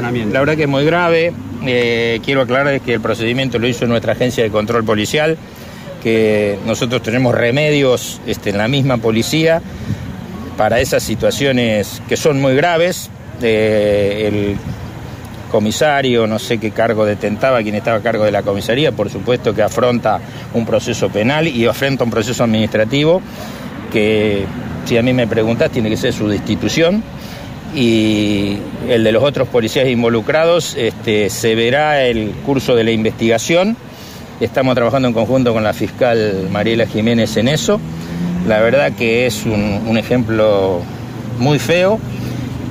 la verdad que es muy grave. Eh, quiero aclarar que el procedimiento lo hizo nuestra agencia de control policial, que nosotros tenemos remedios este, en la misma policía para esas situaciones que son muy graves. Eh, el comisario, no sé qué cargo detentaba, quien estaba a cargo de la comisaría, por supuesto que afronta un proceso penal y afronta un proceso administrativo que, si a mí me preguntas, tiene que ser su destitución y el de los otros policías involucrados este, se verá el curso de la investigación. Estamos trabajando en conjunto con la fiscal Mariela Jiménez en eso. La verdad que es un, un ejemplo muy feo,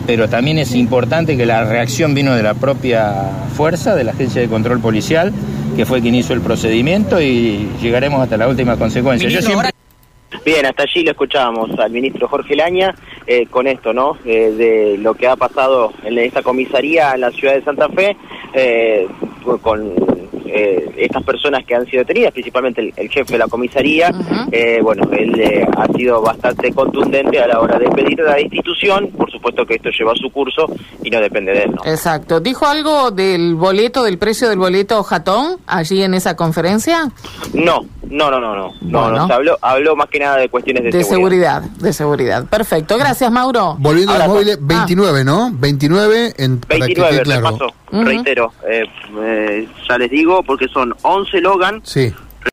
pero también es importante que la reacción vino de la propia fuerza, de la Agencia de Control Policial, que fue quien hizo el procedimiento y llegaremos hasta la última consecuencia. Yo siempre... Bien, hasta allí lo escuchábamos al ministro Jorge Laña eh, con esto, ¿no? Eh, de lo que ha pasado en esta comisaría en la ciudad de Santa Fe, eh, con eh, estas personas que han sido detenidas, principalmente el, jefe de la comisaría, eh, bueno, él eh, ha sido bastante contundente a la hora de pedir a la institución, por supuesto que esto lleva su curso y no depende de él. ¿no? Exacto. ¿Dijo algo del boleto, del precio del boleto Jatón allí en esa conferencia? No, no, no, no, no. no, no habló, habló más que nada de cuestiones de, de seguridad. De seguridad, Perfecto. Gracias, Mauro. Volviendo a los móviles, 29, ah. ¿no? 29 en... 29, reitero, ya les digo, porque son 11 Logan,